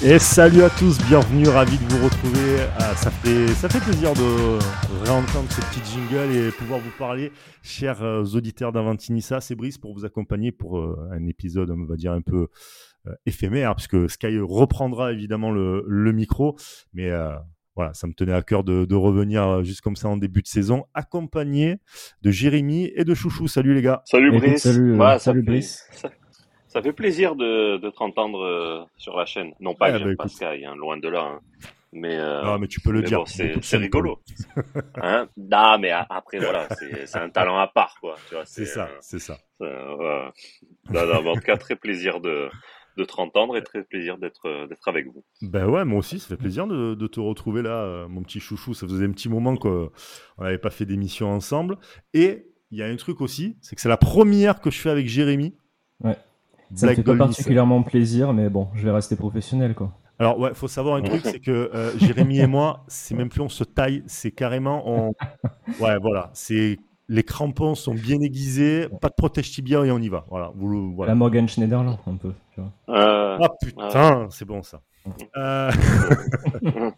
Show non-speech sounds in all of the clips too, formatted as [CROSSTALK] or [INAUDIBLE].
Et salut à tous, bienvenue, ravi de vous retrouver. Ah, ça, fait, ça fait plaisir de réentendre ce petit jingle et pouvoir vous parler, chers euh, auditeurs d'Avantinissa. C'est Brice pour vous accompagner pour euh, un épisode, on va dire, un peu euh, éphémère, puisque Sky reprendra évidemment le, le micro. Mais voilà, ça me tenait à cœur de, de, revenir juste comme ça en début de saison, accompagné de Jérémy et de Chouchou. Salut les gars. Salut Brice. salut, Ouais, salut fait- Brice. Ça, ça fait plaisir de, de te entendre euh, sur la chaîne. Non pas Ouais, que bah, j'aime écoute. pas Sky, hein, loin de là. hein. Mais, euh, Ah, mais tu peux le mais dire. bon, c'est c'est rigolo. [LAUGHS] hein? Non, mais a- après, voilà, c'est c'est un talent à part, quoi. Tu vois, C'est ça, euh, c'est ça. euh, voilà. Non, non, mais en tout cas, très plaisir de, de te entendre et très plaisir d'être euh, d'être avec vous. Ben ouais, moi aussi, ça fait plaisir de, de te retrouver là, euh, mon petit chouchou. Ça faisait un petit moment qu'on n'avait pas fait d'émission ensemble. Et il y a un truc aussi, c'est que c'est la première que je fais avec Jérémy. Ouais. Ça me fait pas particulièrement plaisir, mais bon, je vais rester professionnel, quoi. Alors ouais, faut savoir un truc, c'est que euh, Jérémy et moi, c'est même plus on se taille, c'est carrément on. [LAUGHS] Ouais, voilà, c'est les crampons sont bien aiguisés, pas de protège tibia et on y va. Voilà, vous le- voilà. La Morgan Schneiderlin, un peu. Tu vois. Euh, Ah putain, c'est bon ça. [LAUGHS] Euh. [LAUGHS]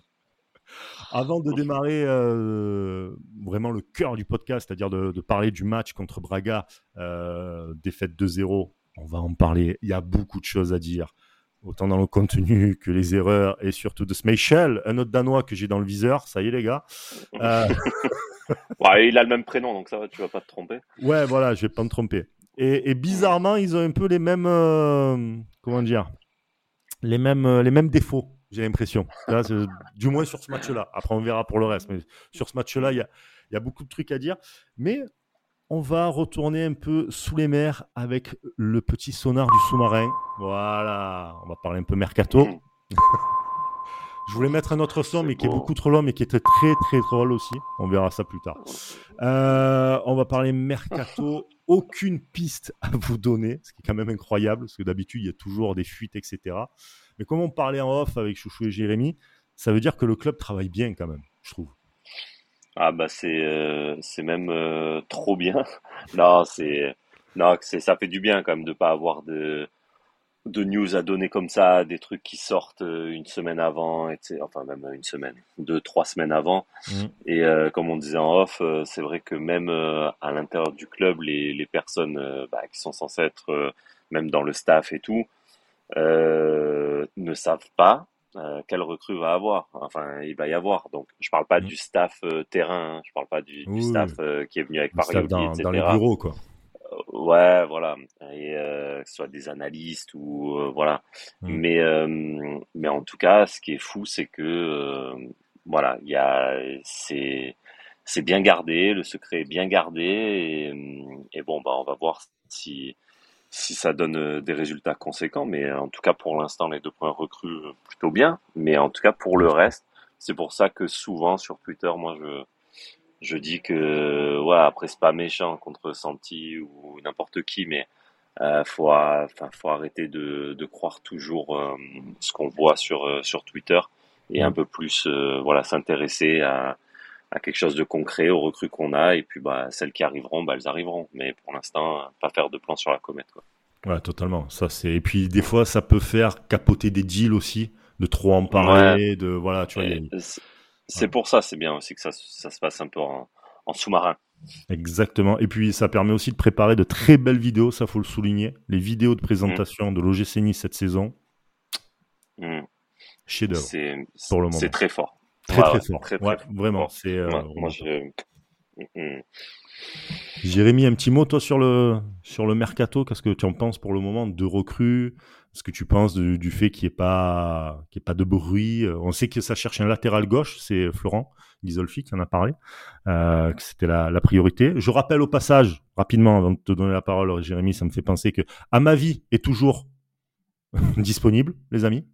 Avant de démarrer euh, vraiment le cœur du podcast, c'est-à-dire de, de parler du match contre Braga, euh, défaite 2-0, on va en parler. Il y a beaucoup de choses à dire, autant dans le contenu que les erreurs et surtout de Smeichel, un autre Danois que j'ai dans le viseur. Ça y est les gars. [LAUGHS] Euh, ouais, il a le même prénom, donc ça va, tu vas pas te tromper. ouais, voilà, je vais pas me tromper. Et, et bizarrement, ils ont un peu les mêmes, euh, comment dire, les mêmes, euh, les mêmes défauts. J'ai l'impression. Du moins sur ce match-là. Après, on verra pour le reste. Mais sur ce match-là, il y a, il y a beaucoup de trucs à dire. Mais on va retourner un peu sous les mers avec le petit sonar du sous-marin. Voilà. On va parler un peu mercato. Mhm. [LAUGHS] Je voulais mettre un autre son, mais qui est beau. beaucoup trop long, mais qui était très très drôle aussi. On verra ça plus tard. Euh, on va parler mercato. [LAUGHS] Aucune piste à vous donner, ce qui est quand même incroyable, parce que d'habitude, il y a toujours des fuites, etc. Mais comme on parlait en off avec Chouchou et Jérémy, ça veut dire que le club travaille bien quand même, je trouve. Ah bah c'est euh, c'est même euh, trop bien. [LAUGHS] Non, c'est non, c'est ça fait du bien quand même de pas avoir de de news à donner comme ça, des trucs qui sortent euh, une semaine avant, etc. Enfin même une semaine, deux, trois semaines avant. Mhm. Et euh, comme on disait en off, c'est vrai que même à l'intérieur du club, les les personnes bah, qui sont censées être même dans le staff et tout ne savent pas euh, quelle recrue va avoir. Enfin, il va y avoir. Donc, je parle pas Mhm. du staff euh, terrain, hein. je parle pas du, du Oui, staff euh, qui est venu avec Mario dans, etc. dans les bureaux, quoi. Ouais, voilà. Et euh, que ce soit des analystes ou euh, voilà. Mhm. Mais euh, mais en tout cas, ce qui est fou, c'est que euh, voilà, il y a c'est c'est bien gardé, le secret est bien gardé et, et bon bah on va voir si si ça donne euh, des résultats conséquents. Mais en tout cas pour l'instant, les deux points recrues euh, plutôt bien. Mais en tout cas pour le reste, c'est pour ça que souvent sur Twitter, moi je je dis que ouais après c'est pas méchant contre Santi ou n'importe qui, mais euh, faut a- faut arrêter de de croire toujours euh, ce qu'on voit sur euh, sur Twitter et un peu plus euh, voilà s'intéresser à à quelque chose de concret aux recrues qu'on a et puis bah celles qui arriveront bah elles arriveront mais pour l'instant pas faire de plan sur la comète quoi. Ouais, totalement. Ça, c'est... Et puis, des fois, ça peut faire capoter des deals aussi, de trop en parler, de... Voilà, tu vois, a- c'est pour ça c'est bien aussi que ça ça se passe un peu en, en sous-marin. Exactement. Et puis, ça permet aussi de préparer de très belles vidéos, ça, faut le souligner. Les vidéos de présentation de l'OGC Nice cette saison, Mm. pour le moment. c'est très fort. Très, très fort. très, très ouais, fort. vraiment. C'est, euh, moi, je Jérémy, un petit mot, toi, sur le, sur le mercato. Qu'est-ce que tu en penses pour le moment de recrues Est-ce que tu penses du, du fait qu'il n'y ait, pas- qu'il ait pas de bruit? Euh, On sait que ça cherche un latéral gauche, c'est Florent Ghisolfi qui en a parlé, euh, que c'était la, la priorité. Je rappelle au passage, rapidement, avant de te donner la parole, Jérémy, ça me fait penser que à ma vie est toujours [LAUGHS] disponible, les amis.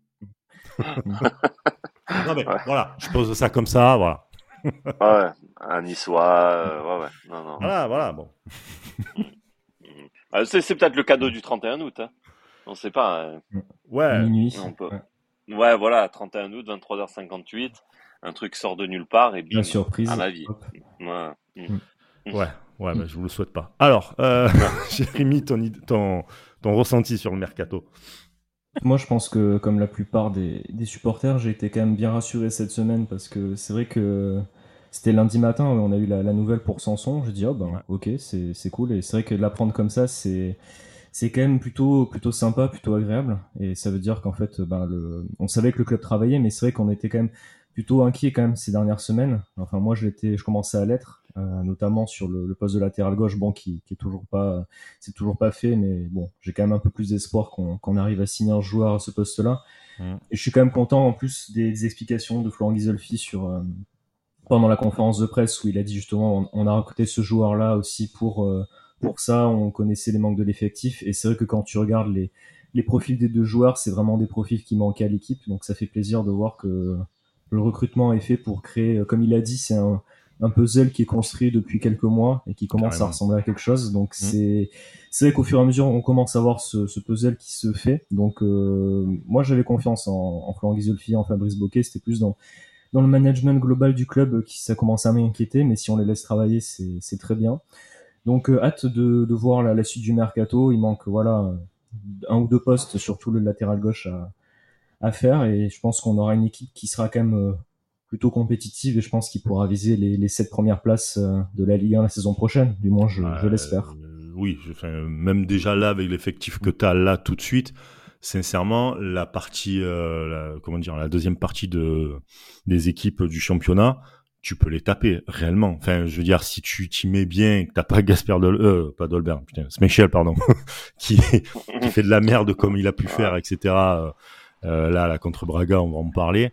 [LAUGHS] non, mais Ouais. voilà, je pose ça comme ça, voilà. [LAUGHS] Ouais, un niçois, euh, ouais, ouais, non, non. Voilà, voilà, bon. [LAUGHS] Ah, c'est c'est peut-être le cadeau du 31 août, hein. On sait pas. euh, Ouais, Minuit. on peut- Ouais. Ouais, voilà, 31 août, 23h58, un truc sort de nulle part et bim, La surprise. à la vie. Hop. Ouais. Mm. Ouais, ouais, bah, je vous le souhaite pas. Alors, euh, [LAUGHS] Jérémy, ton, ton, ton ressenti sur le mercato? Moi, je pense que, comme la plupart des, des supporters, j'ai été quand même bien rassuré cette semaine parce que c'est vrai que c'était lundi matin, on a eu la, la nouvelle pour Sanson. Je dis, oh ben, ok, c'est c'est cool. Et c'est vrai que de l'apprendre comme ça, c'est c'est quand même plutôt plutôt sympa, plutôt agréable. Et ça veut dire qu'en fait, ben, le, on savait que le club travaillait, mais c'est vrai qu'on était quand même plutôt inquiet quand même ces dernières semaines. Enfin, moi, je l'étais, je commençais à l'être, euh, notamment sur le, le, poste de latéral gauche, bon, qui, qui est toujours pas, c'est toujours pas fait, mais bon, j'ai quand même un peu plus d'espoir qu'on qu'on arrive à signer un joueur à ce poste-là. Mm. Et je suis quand même content en plus des, des explications de Florent Ghisolfi sur euh, pendant la conférence de presse où il a dit justement on, on a recruté ce joueur-là aussi pour euh, pour ça, on connaissait les manques de l'effectif et c'est vrai que quand tu regardes les les profils des deux joueurs, c'est vraiment des profils qui manquaient à l'équipe, donc ça fait plaisir de voir que le recrutement est fait pour créer, comme il a dit, c'est un, un puzzle qui est construit depuis quelques mois et qui commence Carrément. à ressembler à quelque chose. Donc Mm. c'est c'est vrai qu'au fur et à mesure, on commence à voir ce, ce puzzle qui se fait. Donc euh, moi, j'avais confiance en, en Florent Ghisolfi, en Fabrice Boquet. C'était plus dans dans le management global du club qui ça commence à m'inquiéter. Mais si on les laisse travailler, c'est c'est très bien. Donc euh, hâte de, de voir la, la suite du mercato. Il manque voilà un ou deux postes, surtout le latéral gauche à à faire et je pense qu'on aura une équipe qui sera quand même euh, plutôt compétitive et je pense qu'il pourra viser les, les sept premières places euh, de la Ligue 1 la saison prochaine. Du moins, je, je Euh, l'espère. oui, je- enfin, même déjà là, avec l'effectif que tu as là tout de suite, sincèrement, la partie, euh, la- comment dire, la deuxième partie de, des équipes du championnat, tu peux les taper réellement. Enfin, je veux dire, si tu t'y mets bien, et que t'as pas Gasper Dol, euh, pas Dolbert, putain, Smechel, pardon, [LAUGHS] qui, qui fait de la merde comme il a pu faire, etc. euh, là, là, contre Braga, on va en parler.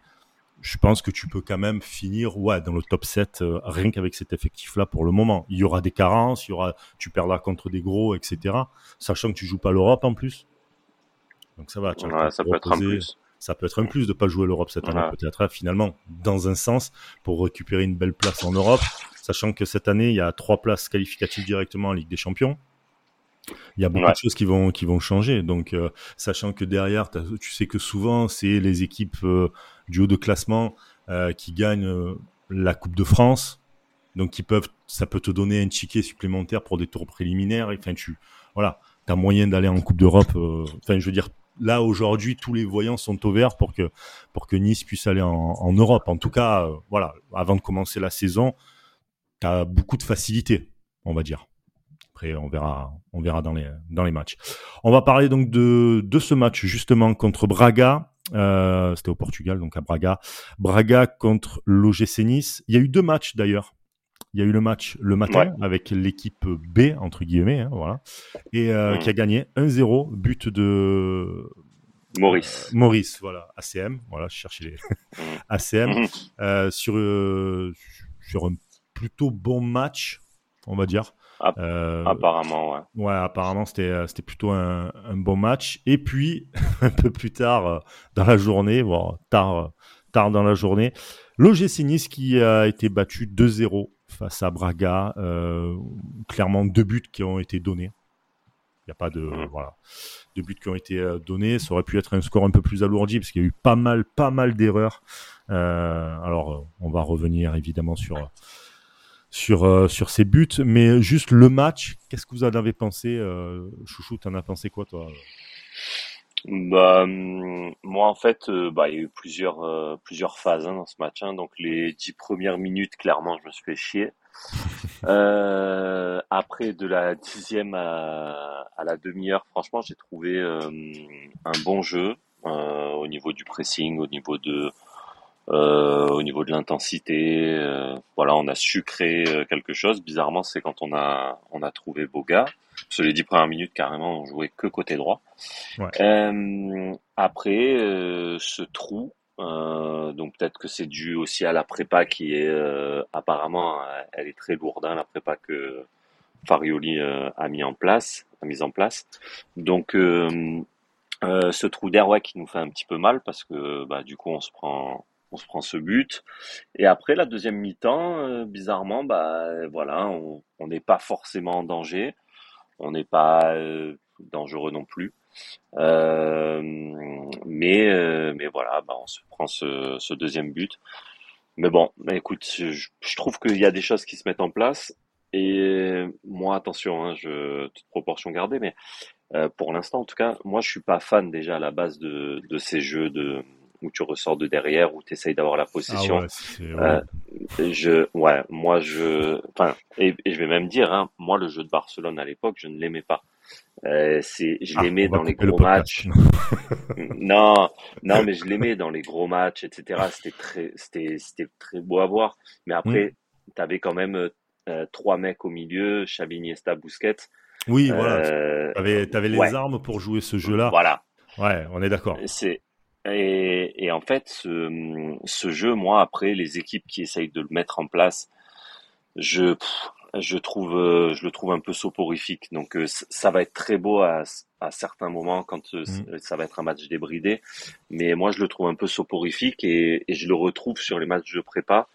Je pense que tu peux quand même finir ouais, dans le top 7 euh, rien qu'avec cet effectif-là pour le moment. Il y aura des carences, il y aura, tu perdras contre des gros, etc. Sachant que tu joues pas l'Europe en plus. Donc ça va. tu Ouais, ça peut être un plus. Ça peut être un plus de pas jouer l'Europe cette année, peut-être hein, finalement, dans un sens, pour récupérer une belle place en Europe, sachant que cette année, il y a trois places qualificatives directement en Ligue des Champions. Il y a beaucoup Ouais. de choses qui vont qui vont changer. Donc, euh, sachant que derrière, tu sais que souvent, c'est les équipes euh, du haut de classement euh, qui gagnent euh, la Coupe de France. Donc, qui peuvent, ça peut te donner un ticket supplémentaire pour des tours préliminaires. Enfin, tu, voilà, t'as moyen d'aller en Coupe d'Europe. euh, Enfin, je veux dire, là aujourd'hui, tous les voyants sont au vert pour que pour que Nice puisse aller en, en Europe. En tout cas, euh, voilà, avant de commencer la saison, t'as beaucoup de facilité, on va dire. Après, on verra, on verra dans les dans les matchs. On va parler donc de de ce match justement contre Braga. Euh, C'était au Portugal, donc à Braga. Braga contre l'OGC Nice. Il y a eu deux matchs d'ailleurs. Il y a eu le match le matin avec l'équipe B entre guillemets, hein, voilà, et euh, qui a gagné 1-0, but de Maurice. euh, Maurice, voilà, ACM, voilà, je cherchais les. [LAUGHS] ACM Mhm. euh, sur euh, sur un plutôt bon match, on va dire. App- Euh, Apparemment, ouais. Ouais, apparemment c'était euh, c'était plutôt un, un bon match. Et puis [LAUGHS] un peu plus tard euh, dans la journée, voire tard tard dans la journée, l'OGC Nice qui a été battu 2-0 face à Braga. euh, clairement deux buts qui ont été donnés. Il n'y a pas de Mhm. voilà deux buts qui ont été donnés. Ça aurait pu être un score un peu plus alourdi parce qu'il y a eu pas mal pas mal d'erreurs. Euh, alors on va revenir évidemment sur sur euh, sur ces buts, mais juste le match, qu'est-ce que vous en avez pensé, euh, Chouchou T'en as pensé quoi, toi? Bah, hum, moi, en fait, euh, bah, il y a eu plusieurs, plusieurs phases hein, dans ce match. hein. Donc, les dix premières minutes, clairement, je me suis fait chier. [LAUGHS] Euh, après, de la dixième à, à la demi-heure, franchement, j'ai trouvé euh, un bon jeu euh, au niveau du pressing, au niveau de, euh, au niveau de l'intensité. euh, voilà, on a su créer euh, quelque chose. Bizarrement, c'est quand on a, on a trouvé Boga. Sur les dix premières minutes, carrément, on jouait que côté droit. Ouais. Euh, après, euh, ce trou, euh, donc peut-être que c'est dû aussi à la prépa qui est euh, apparemment, elle est très lourde, hein, la prépa que Farioli a mis en place, a mise en place. Donc ce trou d'air, ouais, qui nous fait un petit peu mal parce que bah, du coup on se prend, on se prend ce but. Et après la deuxième mi-temps, euh, bizarrement, bah voilà, on n'est pas forcément en danger, on n'est pas euh, dangereux non plus. Euh, mais mais voilà, bah, on se prend ce, deuxième but. Mais bon, écoute, je, je trouve qu'il y a des choses qui se mettent en place. Et moi, attention, hein, je, toute proportion gardée, mais pour l'instant, en tout cas, moi, je suis pas fan déjà à la base de, de ces jeux de où tu ressors de derrière, où tu essayes d'avoir la possession. Ah ouais, je, ouais, moi, je, enfin, et, je vais même dire, hein, moi, le jeu de Barcelone à l'époque, je ne l'aimais pas. Euh, c'est, je ah, l'aimais dans les gros matchs. [LAUGHS] non, non, mais je l'aimais dans les gros matchs, etc. C'était très, c'était, c'était très beau à voir. Mais après, mm. tu avais quand même euh, trois mecs au milieu, Xavi, Iniesta, Busquets. Oui, voilà. Euh, tu avais, les armes pour jouer ce jeu-là. Voilà. Ouais, on est d'accord. C'est et, et, en fait, ce, ce, jeu, moi, après, les équipes qui essayent de le mettre en place, je, je trouve, euh, je le trouve un peu soporifique. Donc, euh, ça va être très beau à, à certains moments quand euh, mmh. ça va être un match débridé. Mais moi, je le trouve un peu soporifique et, et je le retrouve sur les matchs de prépa.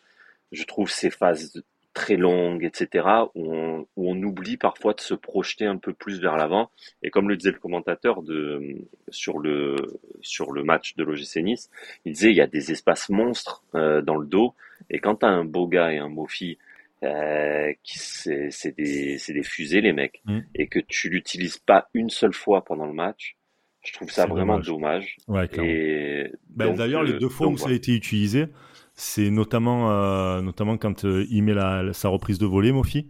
Je trouve ces phases très longue, etc., où on, où on, oublie parfois de se projeter un peu plus vers l'avant. Et comme le disait le commentateur de, sur, le, sur le match de l'OGC Nice, il disait il y a des espaces monstres euh, dans le dos, et quand tu as un beau gars et un Mofi, euh, qui c'est des, des fusées les mecs, mm. et que tu l'utilises pas une seule fois pendant le match, je trouve ça vraiment dommage. et ben, D'ailleurs, les euh, deux fois où ça a été utilisé, c'est notamment, euh, notamment quand euh, il met la, sa reprise de volée, Mofi.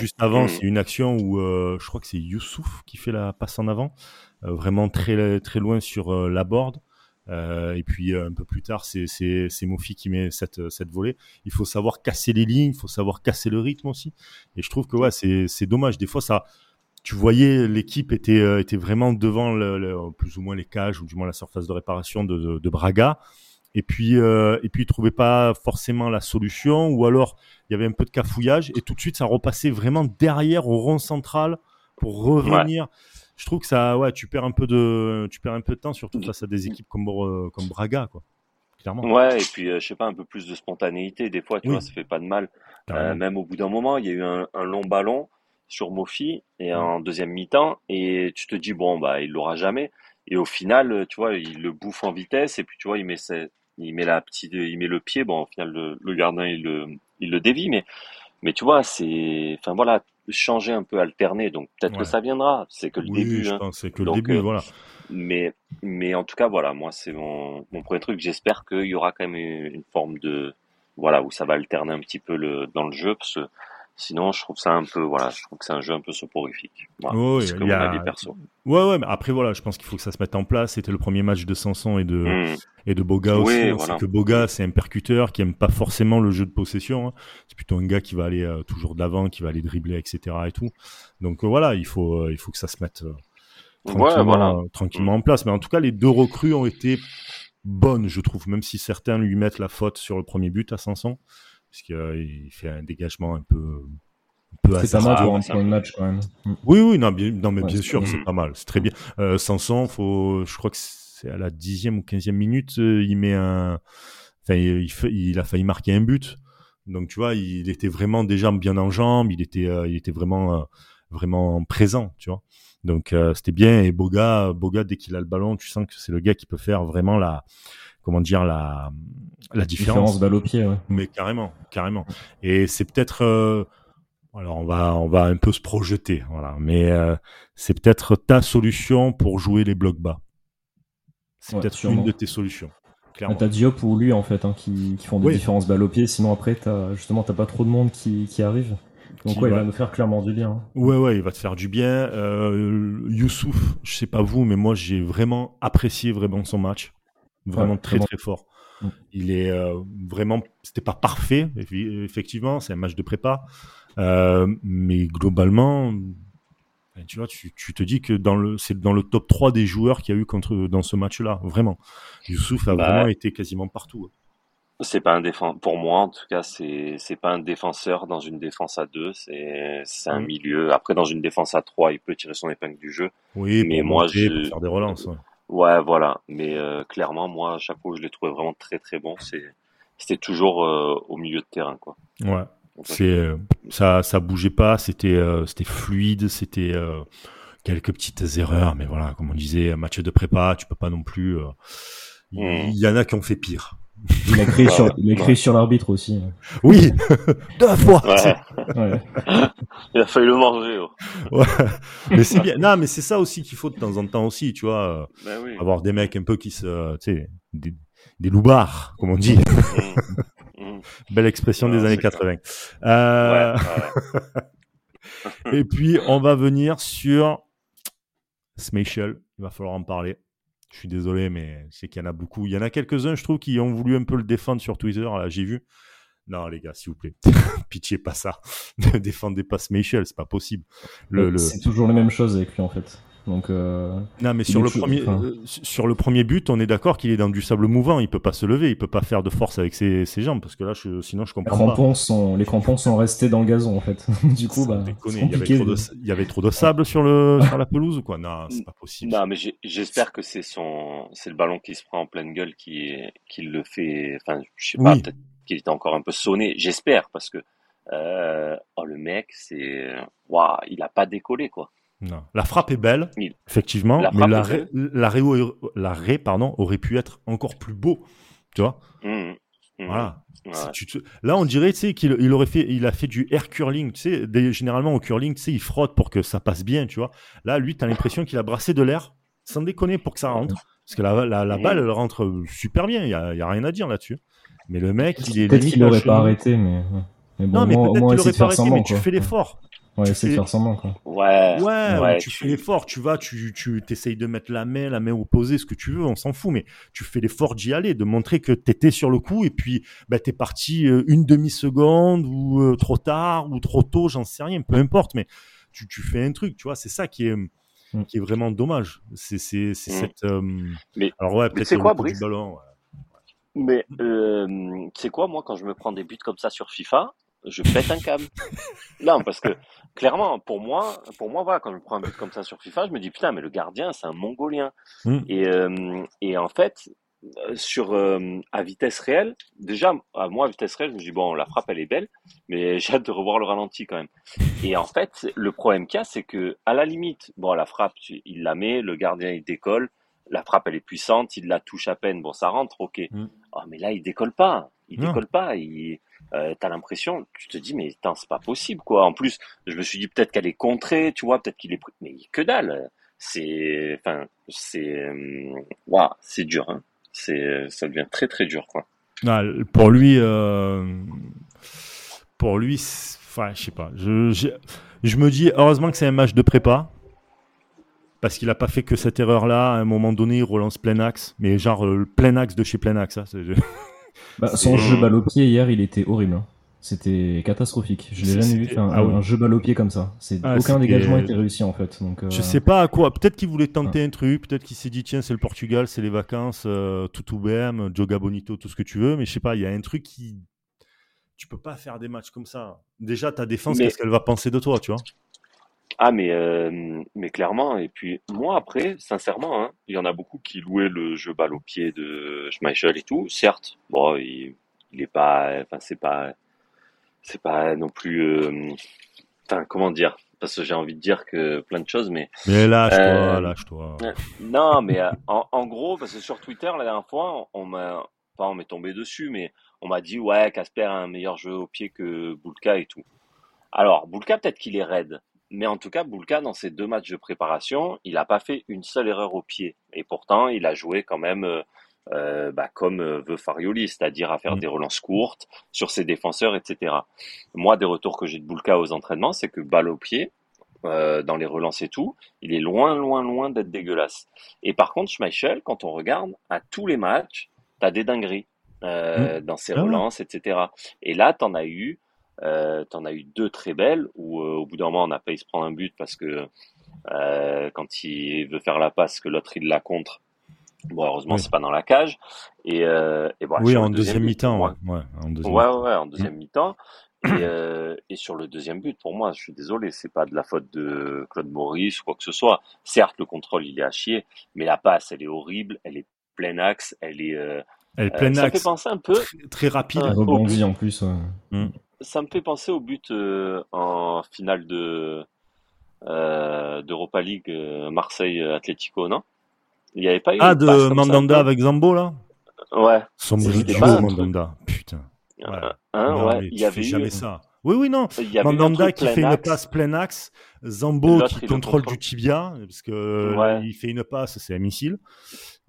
Juste avant, mmh. c'est une action où euh, je crois que c'est Youssouf qui fait la passe en avant, vraiment très, très loin sur la board. et puis un peu plus tard, c'est Mofi qui met cette, cette volée. Il faut savoir casser les lignes, il faut savoir casser le rythme aussi. Et je trouve que ouais, c'est dommage. Des fois, ça, tu voyais l'équipe était, était vraiment devant le, plus ou moins les cages ou du moins la surface de réparation de, de, de Braga et puis euh, et puis ils trouvaient pas forcément la solution ou alors il y avait un peu de cafouillage et tout de suite ça repassait vraiment derrière au rond central pour revenir. Je trouve que ça ouais, tu perds un peu de tu perds un peu de temps surtout face à des équipes comme euh, comme Braga quoi. Clairement. Ouais, et puis euh, je sais pas un peu plus de spontanéité des fois, tu vois, ça fait pas de mal. Euh, même au bout d'un moment, il y a eu un, un long ballon sur Mofi et en deuxième mi-temps et tu te dis bon bah il l'aura jamais et au final tu vois il le bouffe en vitesse et puis tu vois il met cette, il met la petite, il met le pied. Bon, au final, le, gardien il le, il le dévie, mais, mais tu vois, c'est, enfin voilà, changer un peu, alterner. Donc peut-être que ça viendra. C'est que le début. Hein. c'est que le début, euh, voilà. Mais, mais en tout cas, voilà, moi c'est mon, mon premier truc. J'espère qu'il y aura quand même une, forme de, voilà, où ça va alterner un petit peu le, dans le jeu, parce que Sinon, je trouve ça un peu, voilà, je trouve que c'est un jeu un peu soporifique. Voilà, y a... perso. Ouais, ouais, mais après, voilà, je pense qu'il faut que ça se mette en place. C'était le premier match de Sanson et de, hmm. et de Boga aussi. Hein. C'est que Boga, c'est un percuteur qui aime pas forcément le jeu de possession. Hein. C'est plutôt un gars qui va aller euh, toujours de l'avant, qui va aller dribbler, etc. et tout. Donc, euh, voilà, il faut, euh, il faut que ça se mette tranquillement, tranquillement en place. Mais en tout cas, les deux recrues ont été bonnes, je trouve, même si certains lui mettent la faute sur le premier but à Sanson parce qu'il euh, fait un dégagement un peu c'est pas mal pour un point de match quand même. Mm. Oui, oui, non, bien, non mais bien sûr, c'est pas mal, c'est très bien. Euh, Sanson, faut, je crois que c'est à la dixième ou quinzième minute, euh, il met un, enfin, il, il, a failli marquer un but. Donc tu vois, il était vraiment déjà bien en jambes, il était, euh, il était vraiment, vraiment présent, tu vois. Donc c'était bien et Boga, Boga dès qu'il a le ballon, tu sens que c'est le gars qui peut faire vraiment la, comment dire la la différence. différence balle au pied, ouais. Mais carrément, carrément. Et c'est peut-être euh, alors on va on va un peu se projeter, voilà. Mais euh, c'est peut-être ta solution pour jouer les blocs bas. C'est peut-être une de tes solutions. Clairement. T'as Diop ou lui en fait hein, qui, qui, font des différences balle au pied. Sinon après t'as justement t'as pas trop de monde qui, qui arrive. Donc ouais, il va nous faire clairement du bien. Hein. Ouais, ouais, il va te faire du bien. Euh, Youssouf, je sais pas vous, mais moi j'ai vraiment apprécié vraiment son match vraiment très très fort. Mm. Il est euh, vraiment, c'était pas parfait, effectivement, c'est un match de prépa, euh, mais globalement, ben, tu vois, tu, tu, te dis que dans le, c'est dans le top 3 des joueurs qu'il y a eu contre dans ce match-là, vraiment. Youssouf a bah, vraiment été quasiment partout. C'est pas un défenseur, pour moi en tout cas, c'est c'est pas un défenseur dans une défense à deux, c'est c'est un mm. milieu. Après dans une défense à trois, il peut tirer son épingle du jeu. Oui, mais moi je faire des relances. Ouais, voilà. Mais euh, clairement, moi, à chaque fois, je l'ai trouvé vraiment très très bon. C'était toujours euh, au milieu de terrain, quoi. Ouais. C'est, euh, ça, ça bougeait pas. C'était, c'était fluide. C'était quelques petites erreurs, mais voilà, comme on disait, match de prépa, tu peux pas non plus. Il mmh. y, en a qui ont fait pire. Il a crié, sur, il a sur l'arbitre aussi. Oui, [LAUGHS] deux fois. Ouais. [LAUGHS] il a failli le manger. Oh. Mais c'est bien. Non, mais c'est ça aussi qu'il faut de temps en temps aussi, tu vois. Ben oui. Avoir des mecs un peu qui se, tu sais, des, des loupards, comme on dit. Mmh. [LAUGHS] Mmh. Belle expression des années c'est 80. Euh, Ouais, ouais. Et puis, on va venir sur Smashel. Il va falloir en parler. Je suis désolé, mais je sais qu'il y en a beaucoup. Il y en a quelques-uns, je trouve, qui ont voulu un peu le défendre sur Twitter. Là, j'ai vu. Non, les gars, s'il vous plaît. [LAUGHS] Pitié, pas ça. Ne [LAUGHS] défendez pas Smashel, c'est pas possible. Le, le- C'est toujours la même chose avec lui en fait. Donc, euh, Non, mais sur il le, est chaud, premier, enfin. euh, sur le premier but, on est d'accord qu'il est dans du sable mouvant. Il peut pas se lever. Il peut pas faire de force avec ses, ses jambes. Parce que là, je- sinon, je les, comprends pas. crampons sont, les crampons sont restés dans le gazon en fait. [LAUGHS] du coup, bah, il, y avait trop de, il y avait trop de sable sur, le, [LAUGHS] sur la pelouse ou quoi? Non, c'est pas possible. Non, mais j'espère que c'est son, c'est le ballon qui se prend en pleine gueule qui, qui le fait. Enfin, je sais pas, Oui. peut-être qu'il était encore un peu sonné. J'espère parce que euh, oh, le mec, c'est, waouh, il a pas décollé quoi. Non. La frappe est belle, effectivement, La mais l'arrêt, l'arrêt, l'arrêt, pardon, aurait pu être encore plus beau. Tu vois Mmh, mmh, Voilà. ouais. Si tu te- Là, on dirait tu sais, qu'il il aurait fait, il a fait du air curling. Tu sais, des- généralement au curling, tu sais, il frotte pour que ça passe bien, tu vois. Là, lui, tu as l'impression qu'il a brassé de l'air, sans déconner, pour que ça rentre. Parce que la, la, la Mhm. balle, elle rentre super bien. Il n'y a, y a rien à dire là-dessus. Mais le mec, il est Peut-être limite qu'il à aurait genoux. pas arrêté, mais. Mais bon, non, mais peut-être qu'il aurait pas arrêté, semblant, mais tu fais l'effort. Ouais, tu essayer de fais- faire semblant, quoi. Ouais, Ouais, ouais, tu tu- fais l'effort, tu vas, tu, tu essayes de mettre la main, la main opposée, ce que tu veux, on s'en fout, mais tu fais l'effort d'y aller, de montrer que tu étais sur le coup et puis bah, tu es parti euh, une demi-seconde ou euh, trop tard ou trop tôt, j'en sais rien, peu importe, mais tu, tu fais un truc, tu vois, c'est ça qui est, Mm. qui est vraiment dommage. C'est c'est- c'est Mm. cette. euh, Mais- Alors ouais, mais peut-être c'est quoi, Brice? ballon. ouais. Mais euh, tu sais quoi, moi, quand je me prends des buts comme ça sur FIFA, je pète un câble. non, parce que clairement, pour moi, pour moi, voilà, quand je prends un but comme ça sur FIFA, je me dis putain, mais le gardien, c'est un Mongolien. Mm. Et euh, et en fait, euh, sur euh, à vitesse réelle, déjà, à moi à vitesse réelle, je me dis bon, la frappe elle est belle, mais [LAUGHS] j'ai hâte de revoir le ralenti quand même. Et en fait, le problème qu'il y a, c'est que à la limite, bon, la frappe, il la met, le gardien il décolle, la frappe elle est puissante, il la touche à peine, bon, ça rentre, ok. Mm. Oh, mais là, il décolle pas. Il Non. décolle pas. Il, euh, t'as l'impression, tu te dis, mais c'est pas possible, quoi. En plus, je me suis dit peut-être qu'elle est contrée, tu vois, peut-être qu'il est. Mais que dalle. C'est, enfin, c'est, euh, waouh, c'est dur, hein. C'est, ça devient très très dur, quoi. Pour lui, euh, pour lui, enfin, je sais pas. Je, je, me dis, heureusement que c'est un match de prépa. Parce qu'il a pas fait que cette erreur-là. À un moment donné, il relance plein axe. Mais genre, euh, le plein axe de chez plein axe. hein, [LAUGHS] Bah, son jeu balle au pied hier, il était horrible. hein. C'était catastrophique. Je l'ai jamais vu faire un, ah un jeu balle au pied comme ça. C'est Ah, aucun dégagement était réussi en fait. Donc, euh, Je sais pas à quoi. Peut-être qu'il voulait tenter un truc. Peut-être qu'il s'est dit, tiens, c'est le Portugal, c'est les vacances, euh, tout ou BM, Joga Bonito, tout ce que tu veux. Mais je sais pas, il y a un truc qui. Tu peux pas faire des matchs comme ça. Déjà, ta défense, Mais- qu'est-ce qu'elle va penser de toi, tu vois? Ah, mais, euh, mais clairement, et puis moi après, sincèrement, hein, il y en a beaucoup qui louaient le jeu balle au pied de Schmeichel et tout. Certes, bon, il, il est pas, enfin, c'est pas, c'est pas non plus, euh, enfin, comment dire, parce que j'ai envie de dire que plein de choses, mais Mais lâche-toi, Euh, lâche-toi. [LAUGHS] non, mais en, en gros, parce que sur Twitter, la dernière fois, on m'a, pas on m'est tombé dessus, mais on m'a dit, ouais, Casper a un meilleur jeu au pied que Boulka et tout. Alors, Boulka, peut-être qu'il est raide. Mais en tout cas, Boulka, dans ses deux matchs de préparation, il n'a pas fait une seule erreur au pied. Et pourtant, il a joué quand même euh, euh, bah, comme euh, veut Farioli, c'est-à-dire à faire Mm. des relances courtes sur ses défenseurs, etc. Moi, des retours que j'ai de Boulka aux entraînements, c'est que balle au pied, euh, dans les relances et tout, il est loin, loin, loin d'être dégueulasse. Et par contre, Schmeichel, quand on regarde, à tous les matchs, t'as des dingueries euh, dans ses Ah relances, etc. Et là, t'en as eu, euh, t'en as eu deux très belles où euh, au bout d'un moment, on n'a pas eu se prendre un but parce que euh, quand il veut faire la passe, que l'autre il la contre. Bon, heureusement, Oui. c'est pas dans la cage. Et, euh, et bon, oui, en deuxième mi-temps. Ouais. Ouais, en deuxième Ouais, mi-temps. ouais, ouais, en deuxième mi-temps. [COUGHS] Et, euh, et sur le deuxième but, pour moi, je suis désolé, c'est pas de la faute de Claude Maurice ou quoi que ce soit. Certes, le contrôle, il est à chier, mais la passe, elle est horrible, elle est plein axe, elle est. euh, Elle est euh, plein ça axe, fait penser un peu. très rapide. Euh, Il rebondit en plus. ouais. Ça me fait penser au but euh, en finale de euh, d'Europa League euh, Marseille Atlético, non? Il n'y avait pas eu Ah, passe de ça Mandanda avec Zambo, là? Ouais. Sombrero Mandanda. Putain. Ouais. Hein, ouais. Il y avait jamais ça. Oui, oui, non. Mandanda qui fait une passe plein axe, Zambo qui contrôle du tibia, parce que il fait une passe, c'est un missile.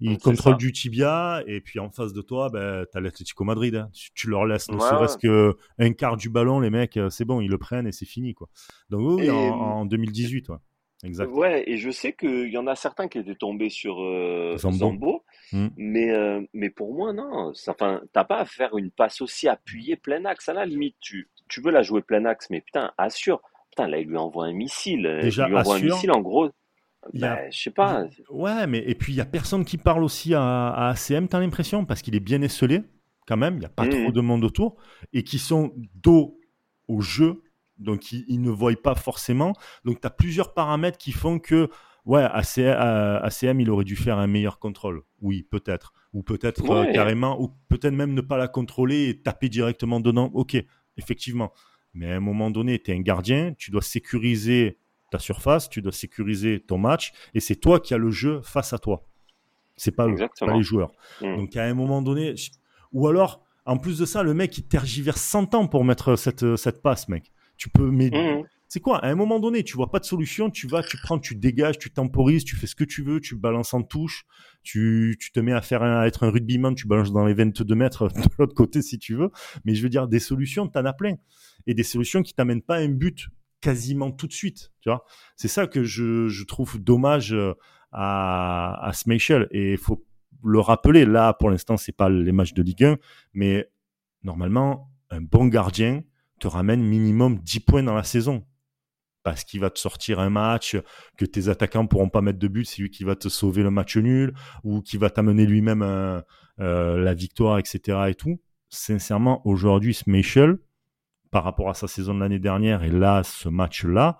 Il contrôle du tibia, et puis en face de toi, ben, tu as l'Atlético Madrid. Hein. Tu, leur laisses ne serait-ce qu'un quart du ballon, les mecs, euh, c'est bon, ils le prennent et c'est fini. Quoi. Donc oui, en, 2018, ouais. Exact. Ouais, et je sais qu'il y en a certains qui étaient tombés sur euh, Zambo, hmm. mais, euh, mais pour moi, non. Enfin, t'as pas à faire une passe aussi appuyée plein axe. À la limite, tu, tu veux la jouer plein axe, mais putain, assure. Putain, là, il lui envoie un missile. Déjà, il lui envoie un missile, en gros. Ben, je sais pas. Ouais, mais et puis il y a personne qui parle aussi à, à ACM, t'as l'impression, parce qu'il est bien esselé, quand même, il n'y a pas trop mmh. de monde autour, et qui sont dos au jeu, donc ils, ne voient pas forcément. Donc tu as plusieurs paramètres qui font que, ouais, ACM, il aurait dû faire un meilleur contrôle. Oui, peut-être. Ou peut-être euh, carrément, ou peut-être même ne pas la contrôler et taper directement dedans. Ok, effectivement. Mais à un moment donné, tu es un gardien, tu dois sécuriser ta surface, tu dois sécuriser ton match, et c'est toi qui as le jeu face à toi. C'est pas, pas les joueurs. Mm. Donc à un moment donné, ou alors, en plus de ça, le mec il tergiverse 100 ans pour mettre cette, cette passe, mec. Tu peux, mais mm. c'est quoi? À un moment donné, tu vois pas de solution, tu vas, tu prends, tu dégages, tu temporises, tu fais ce que tu veux, tu balances en touche, tu, tu te mets à faire à être un rugbyman, tu balances dans les 22 mètres [LAUGHS] de l'autre côté si tu veux. Mais je veux dire, des solutions, t'en as plein. Et des solutions qui t'amènent pas à un but quasiment tout de suite. Tu vois, c'est ça que je, je, trouve dommage euh, à, à. Et il faut le rappeler. Là, pour l'instant, c'est pas les matchs de Ligue 1, mais normalement, un bon gardien te ramène minimum 10 points dans la saison. Parce qu'il va te sortir un match que tes attaquants pourront pas mettre de but, c'est lui qui va te sauver le match nul ou qui va t'amener lui-même euh, la victoire, etc. Et tout. Sincèrement, aujourd'hui, Smeichel, par rapport à sa saison de l'année dernière et là, ce match-là,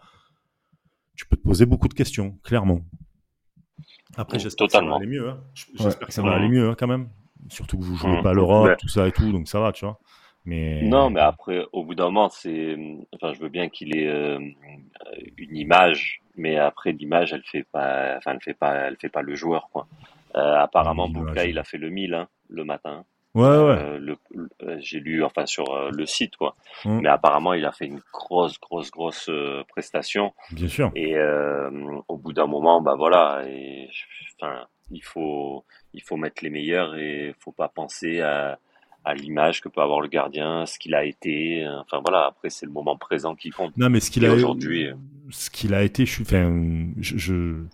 tu peux te poser beaucoup de questions, clairement. Après, j'espère que ça va aller mieux. Hein. J'espère que ça va aller mieux hein, quand même. Surtout que vous jouez mmh. pas à l'Europe, tout ça et tout, donc ça va, tu vois. Mais... Non, mais après, au bout d'un moment, c'est. Enfin, je veux bien qu'il ait euh, une image, mais après, l'image, elle fait pas. Enfin, elle fait pas, elle fait pas le joueur, quoi. Euh, apparemment, Bouka, il a fait le 1000 hein, le matin. Ouais, ouais. Euh, euh, j'ai lu, enfin, sur euh, le site, quoi. Mm. Mais apparemment, il a fait une grosse, grosse, grosse prestation. Bien sûr. Et au bout d'un moment, bah voilà. Et enfin, il faut, il faut mettre les meilleurs et faut pas penser à, à l'image que peut avoir le gardien, ce qu'il a été. Enfin voilà. Après, c'est le moment présent qui compte. Non, mais ce qu'il a aujourd'hui, ce qu'il a été, je suis, enfin, je, je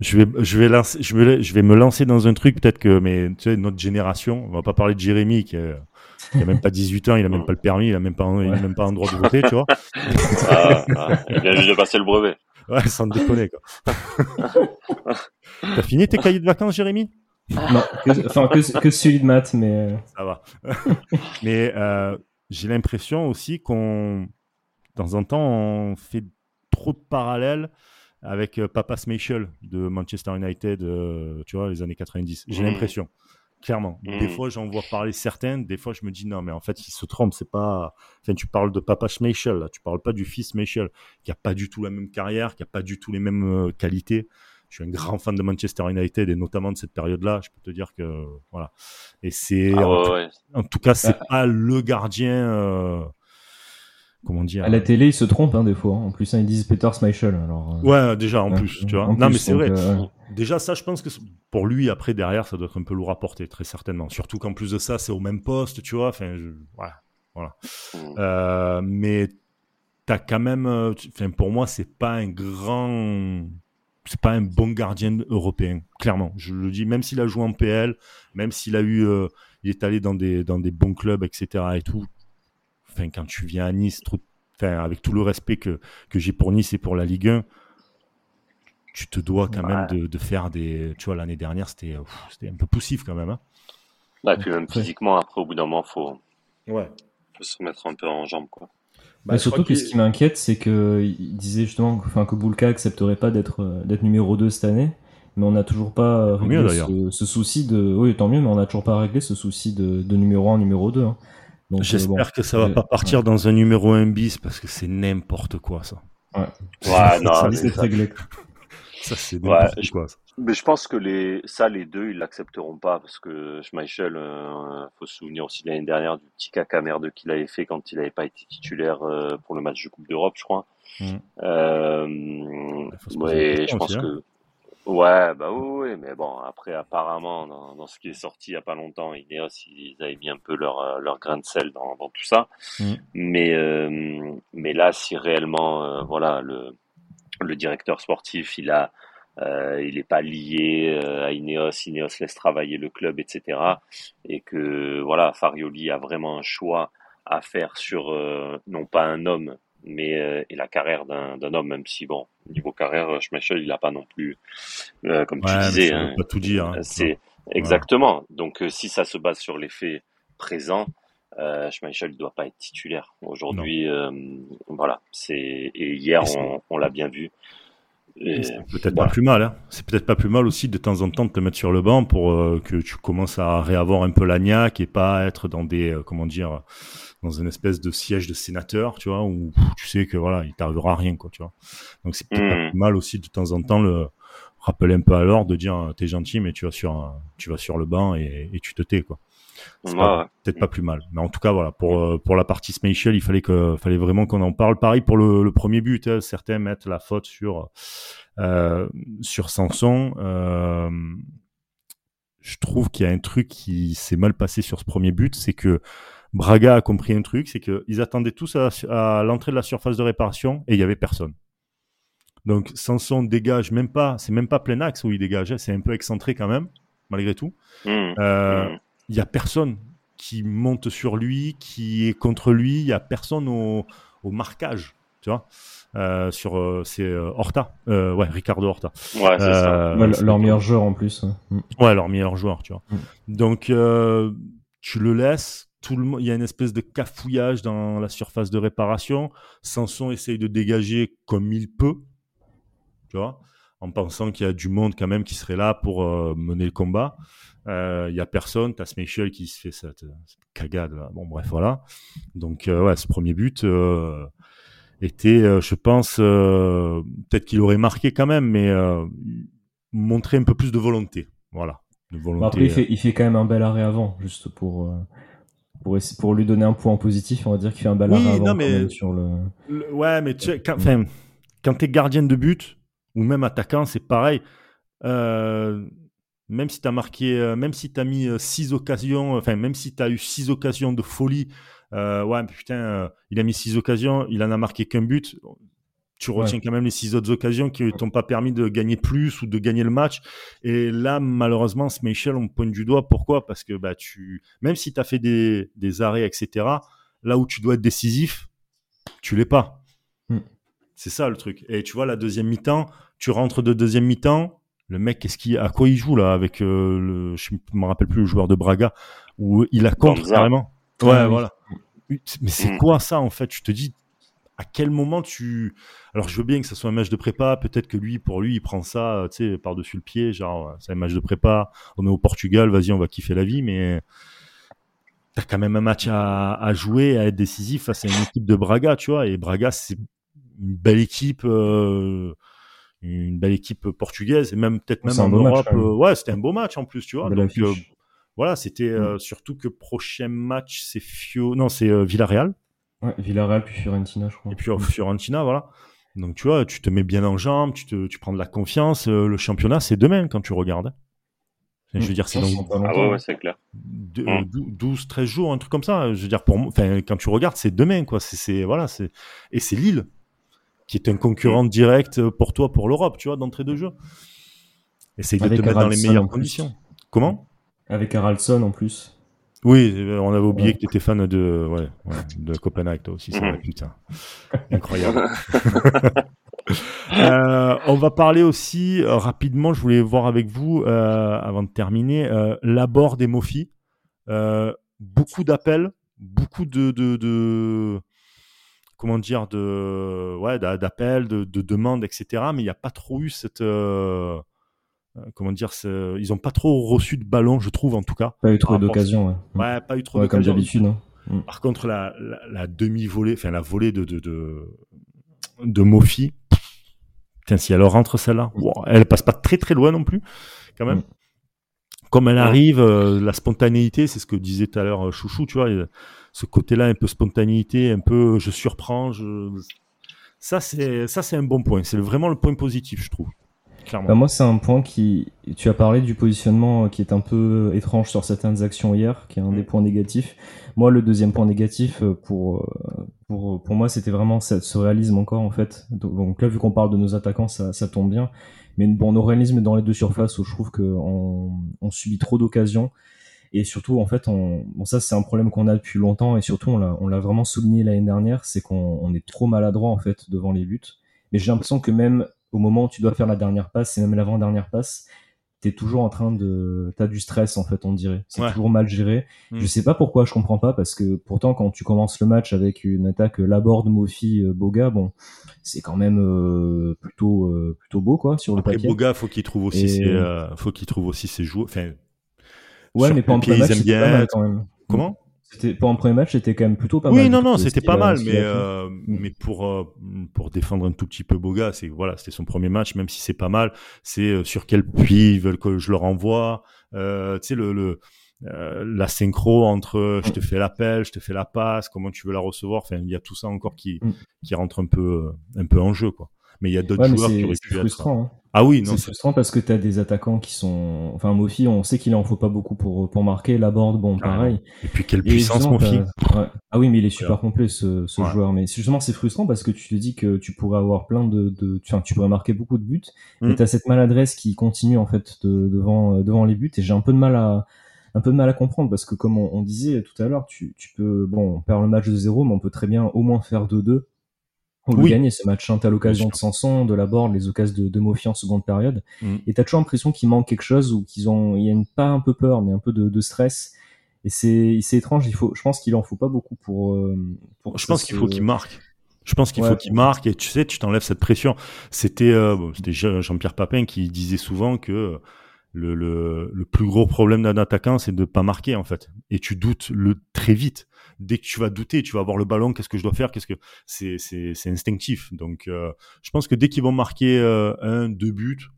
je vais, je vais lancer, je vais, je vais me lancer dans un truc peut-être que, mais tu sais, notre génération, on va pas parler de Jérémy qui, a, qui a même pas 18 ans, il a même pas le permis, il a même pas, il a même pas un droit de voter, tu vois. Ah, ah, il vient juste de passer le brevet. Ouais, sans déconner quoi. T'as fini tes cahiers de vacances, Jérémy? Non, que, enfin que, que celui de maths, mais. Euh. Ça va. [LAUGHS] mais euh, j'ai l'impression aussi qu'on, de temps en temps, on fait trop de parallèles avec euh, Papa Schmeichel de Manchester United, euh, tu vois, les années 90. J'ai mmh. l'impression, clairement. Des mmh. fois, j'en vois parler certains, des fois, je me dis non, mais en fait, il se trompe. C'est pas. Enfin, tu parles de Papa Schmeichel, là. Tu parles pas du fils Schmeichel, qui a pas du tout la même carrière, qui a pas du tout les mêmes euh, qualités. Je suis un grand fan de Manchester United et notamment de cette période-là. Je peux te dire que voilà. Et c'est ah en, tout cas, c'est pas le gardien comment dire À la télé, ils se trompent hein, des fois. Hein. En plus, hein, ils disent Peter Schmeichel. Alors, euh, Ouais, déjà en plus, tu vois. non, mais c'est vrai. Euh, déjà, ça, je pense que pour lui, après, derrière, ça doit être un peu lourd à porter, très certainement. Surtout qu'en plus de ça, c'est au même poste, tu vois. Enfin, voilà. voilà. Mm. Euh, mais t'as quand même. Enfin, pour moi, c'est pas un grand. C'est pas un bon gardien européen, clairement. Je le dis, même s'il a joué en PL, même s'il a eu, il est allé dans des dans des bons clubs, etc. et tout quand tu viens à Nice, avec tout le respect que, que j'ai pour Nice et pour la Ligue 1, tu te dois quand même de, faire des. Tu vois, l'année dernière, c'était un peu poussif quand même. Hein. Bah, et puis même physiquement, après, au bout d'un moment, il faut, ouais. faut se mettre un peu en jambe. Quoi. Bah, surtout que ce qui m'inquiète, c'est qu'il disait justement enfin, que Boulka accepterait pas d'être d'être numéro 2 cette année. Mais on n'a toujours pas réglé ce, souci de. Oui, tant mieux, mais on n'a toujours pas réglé ce souci de, de numéro 1, numéro 2. Euh, J'espère que ça va pas partir dans un numéro 1 bis parce que c'est n'importe quoi ça. Ouais, [LAUGHS] ouais non, c'est réglé. Ça c'est n'importe quoi. Ça. Mais je pense que les, ça, les deux, ils l'accepteront pas parce que Schmeichel, euh, faut se souvenir aussi de l'année dernière du petit caca merde qu'il avait fait quand il n'avait pas été titulaire euh, pour le match de Coupe d'Europe, je crois. Mm. Euh, ouais, je pense aussi, hein. que, ouais, bah oui, oui, mais bon, après, apparemment, dans, dans ce qui est sorti il y a pas longtemps, Ineos, ils avaient mis un peu leur, euh, leur grain de sel dans, dans tout ça. Mm. Mais, euh, mais là, si réellement, euh, voilà, le, le directeur sportif, il a, il n'est pas lié à Ineos, Ineos laisse travailler le club, etc. Et que voilà, Farioli a vraiment un choix à faire sur non pas un homme, mais euh, et la carrière d'un d'un homme, même si bon, niveau carrière, Schmeichel, il n'a pas non plus, euh, comme tu Ouais, disais, hein, pas tout dire. hein. c'est exactement. Donc euh, si ça se base sur les faits présents, euh, Schmeichel ne doit pas être titulaire. Aujourd'hui, euh, voilà, c'est et hier on, on l'a bien vu. C'est peut-être voilà. pas plus mal. Hein. C'est peut-être pas plus mal aussi de temps en temps de te mettre sur le banc pour euh, que tu commences à réavoir un peu la niaque et pas être dans des euh, comment dire dans une espèce de siège de sénateur, tu vois, où tu sais que voilà, il t'arrivera rien, quoi, tu vois. Donc c'est peut-être pas Mm. plus mal aussi de temps en temps le rappeler un peu à l'ordre de dire euh, t'es gentil mais tu vas sur tu vas sur le banc et, et tu te tais quoi. C'est peut-être pas plus mal. Mais en tout cas, voilà, pour, euh, pour la partie Schmeichel, il fallait, que, fallait vraiment qu'on en parle. Pareil pour le, le premier but, hein, certains mettent la faute sur, euh, sur Sanson. Euh, je trouve qu'il y a un truc qui s'est mal passé sur ce premier but, c'est que Braga a compris un truc, c'est qu'ils attendaient tous à, à l'entrée de la surface de réparation et il y avait personne. Donc Sanson dégage même pas, c'est même pas plein axe où il dégageait, c'est un peu excentré quand même, malgré tout. Mm. Euh, Mm. Il y a personne qui monte sur lui, qui est contre lui. Il y a personne au, au marquage, tu vois. Euh, sur euh, c'est euh, Horta, euh, ouais, Ricardo Horta. Ouais, c'est ça. Ouais, leur meilleur joueur en plus. ouais. Mm. Ouais, leur meilleur joueur, tu vois. Mm. Donc euh, tu le laisses. Tout le monde, il y a une espèce de cafouillage dans la surface de réparation. Sanson essaye de dégager comme il peut, tu vois, en pensant qu'il y a du monde quand même qui serait là pour euh, mener le combat. Euh, Il y a personne. T'as Schmeichel qui se fait cette, cette cagade là. Bon, bref, voilà. Donc euh, ouais, ce premier but euh, était, euh, je pense, euh, peut-être qu'il aurait marqué quand même, mais euh, montrer un peu plus de volonté. Voilà. De volonté. Bon, après, il fait, il fait quand même un bel arrêt avant, juste pour, euh, pour, lui donner un point positif. On va dire qu'il fait un bel Oui, arrêt avant mais- sur le. Le- Ouais, mais tu quand, quand t'es gardien de but, ou même attaquant, c'est pareil. Euh, même si t'as marqué, euh, même si mis euh, six occasions, enfin, même si t'as eu six occasions de folie, euh, ouais, putain, euh, il a mis six occasions, il en a marqué qu'un but. Tu retiens quand même les six autres occasions qui t'ont pas permis de gagner plus ou de gagner le match. Et là, malheureusement, Schmeichel, on pointe du doigt. Pourquoi? Parce que bah, tu, même si tu as fait des, des arrêts, etc., là où tu dois être décisif, tu l'es pas. Mm. C'est ça le truc. Et tu vois, la deuxième mi-temps, tu rentres de deuxième mi-temps, le mec, qu'est-ce qu'il, à quoi il joue là avec euh, le, je me rappelle plus le joueur de Braga où il a contre Banza. carrément? Ouais, voilà. Mais c'est Mm. quoi ça en fait? Je te dis, à quel moment tu. Alors je veux bien que ça soit un match de prépa, peut-être que lui, pour lui, il prend ça, euh, tu sais, par-dessus le pied, genre, euh, c'est un match de prépa, on est au Portugal, vas-y, on va kiffer la vie, mais t'as quand même un match à, à jouer, à être décisif face à une équipe de Braga, tu vois, et Braga, c'est une belle équipe. euh, une belle équipe portugaise et même peut-être même en match, Europe euh, ouais c'était un beau match en plus tu vois donc euh, voilà c'était euh, surtout que prochain match c'est Fio non c'est euh, Villarreal Ouais, Villarreal puis Fiorentina, je crois. et puis euh, Fiorentina, voilà. Donc tu vois, tu te mets bien en jambes, tu, te, tu prends de la confiance. euh, le championnat, c'est demain quand tu regardes. Je veux dire, c'est pas Ah ouais, ouais, c'est clair. deux- Mm. 12, 13 jours, un truc comme ça. Je veux dire, pour moi, quand tu regardes, c'est demain, quoi. C'est, c'est- voilà, c'est, et c'est Lille qui est un concurrent direct pour toi pour l'Europe, tu vois, d'entrée de jeu. Essaye de te mettre dans les meilleures conditions. Comment? Avec Haraldsson en plus. Oui, euh, on avait oublié Ouais. que tu étais fan de, ouais, ouais, de Copenhague, toi aussi, c'est vrai, Mhm. putain. Incroyable. [LAUGHS] Euh, on va parler aussi euh, rapidement, je voulais voir avec vous, euh, avant de terminer, euh, l'abord des Mofi. Euh, beaucoup d'appels, beaucoup de, de, de- comment dire, de, ouais, d'a- d'appels, de, de demandes, etc. Mais il n'y a pas trop eu cette, euh, euh, comment dire, ce- ils n'ont pas trop reçu de ballon, je trouve en tout cas. Pas eu trop d'occasion. Ouais. Ouais, pas eu trop Ouais, comme d'habitude. hein. Par contre, la, la, la demi-volée, enfin la volée de, de, de, de Mofi, Tiens, si elle rentre celle-là, elle passe pas très très loin non plus, quand même. Mm. Comme elle arrive, euh, la spontanéité, c'est ce que disait tout à l'heure Chouchou, tu vois, ce côté-là, un peu spontanéité, un peu je surprends, je... ça c'est ça c'est un bon point, c'est vraiment le point positif, je trouve. Bah, moi, c'est un point qui. Tu as parlé du positionnement qui est un peu étrange sur certaines actions hier, qui est un des mm. points négatifs. Moi, le deuxième point négatif, euh, pour, euh, pour, pour moi, c'était vraiment ce réalisme encore, en fait. Donc là, vu qu'on parle de nos attaquants, ça, ça tombe bien. Mais bon, nos réalismes dans les deux surfaces où je trouve qu'on on subit trop d'occasions. Et surtout, en fait, on, bon, ça, c'est un problème qu'on a depuis longtemps. Et surtout, on l'a vraiment souligné l'année dernière, c'est qu'on est trop maladroit, en fait, devant les buts. Mais j'ai l'impression que même au moment où tu dois faire la dernière passe, et même l'avant-dernière passe, t'es toujours en train de, t'as du stress en fait, on dirait. C'est toujours mal géré. Mm. Je sais pas pourquoi, je comprends pas parce que pourtant quand tu commences le match avec une attaque Laborde, Mofi, euh, Boga, bon, c'est quand même euh, plutôt euh, plutôt beau quoi sur le Après, papier. Boga, faut qu'il trouve aussi ses, faut qu'il trouve aussi ses joueurs. Enfin, ouais, mais pas en match, bien. quand même. Comment? C'était pour un premier match, c'était quand même plutôt pas mal. Oui, non, non, c'était pas mal, mais euh, mm. mais pour euh, pour défendre un tout petit peu Boga, c'est voilà, c'était son premier match, même si c'est pas mal. C'est euh, sur quel puits ils veulent que je leur envoie. tu sais le, le la synchro entre je te fais l'appel, je te fais la passe, comment tu veux la recevoir. Enfin, il y a tout ça encore qui mm. qui rentre un peu un peu en jeu, quoi mais il y a d'autres joueurs qui auraient pu frustrant, Hein. Ah oui, non. C'est frustrant parce que tu as des attaquants qui sont. Enfin, Mofi, on sait qu'il en faut pas beaucoup pour, pour marquer. La board, bon, ah pareil. et puis quelle puissance, Mofi. Ah oui, mais il est super complet ce, ce joueur. Mais justement, c'est frustrant parce que tu te dis que tu pourrais avoir plein de. de... Enfin, tu pourrais marquer beaucoup de buts. Mm. Et tu as cette maladresse qui continue en fait devant, devant les buts. Et j'ai un peu de mal à un peu de mal à comprendre parce que comme on, on disait tout à l'heure, tu, tu peux bon on perd le match de 0 mais on peut très bien au moins faire 2-2 on oui. gagner ce match. Hein. T'as l'occasion de Sanson, de la board, les occasions de, de Mofi en seconde période. Mm. Et t'as toujours l'impression qu'il manque quelque chose ou qu'ils ont, il y a une, pas un peu peur, mais un peu de, de stress. Et c'est, c'est étrange. Il faut, je pense qu'il en faut pas beaucoup pour. Euh, pour je pense qu'il faut qu'il marque. Je pense qu'il faut qu'il marque et tu sais, tu t'enlèves cette pression. C'était, euh, c'était Jean-Pierre Papin qui disait souvent que le, le, le plus gros problème d'un attaquant, c'est de pas marquer en fait. Et tu doutes le très vite dès que tu vas douter, tu vas avoir le ballon, qu'est-ce que je dois faire, qu'est-ce que c'est, c'est, instinctif. Donc, euh, je pense que dès qu'ils vont marquer euh, un, deux buts,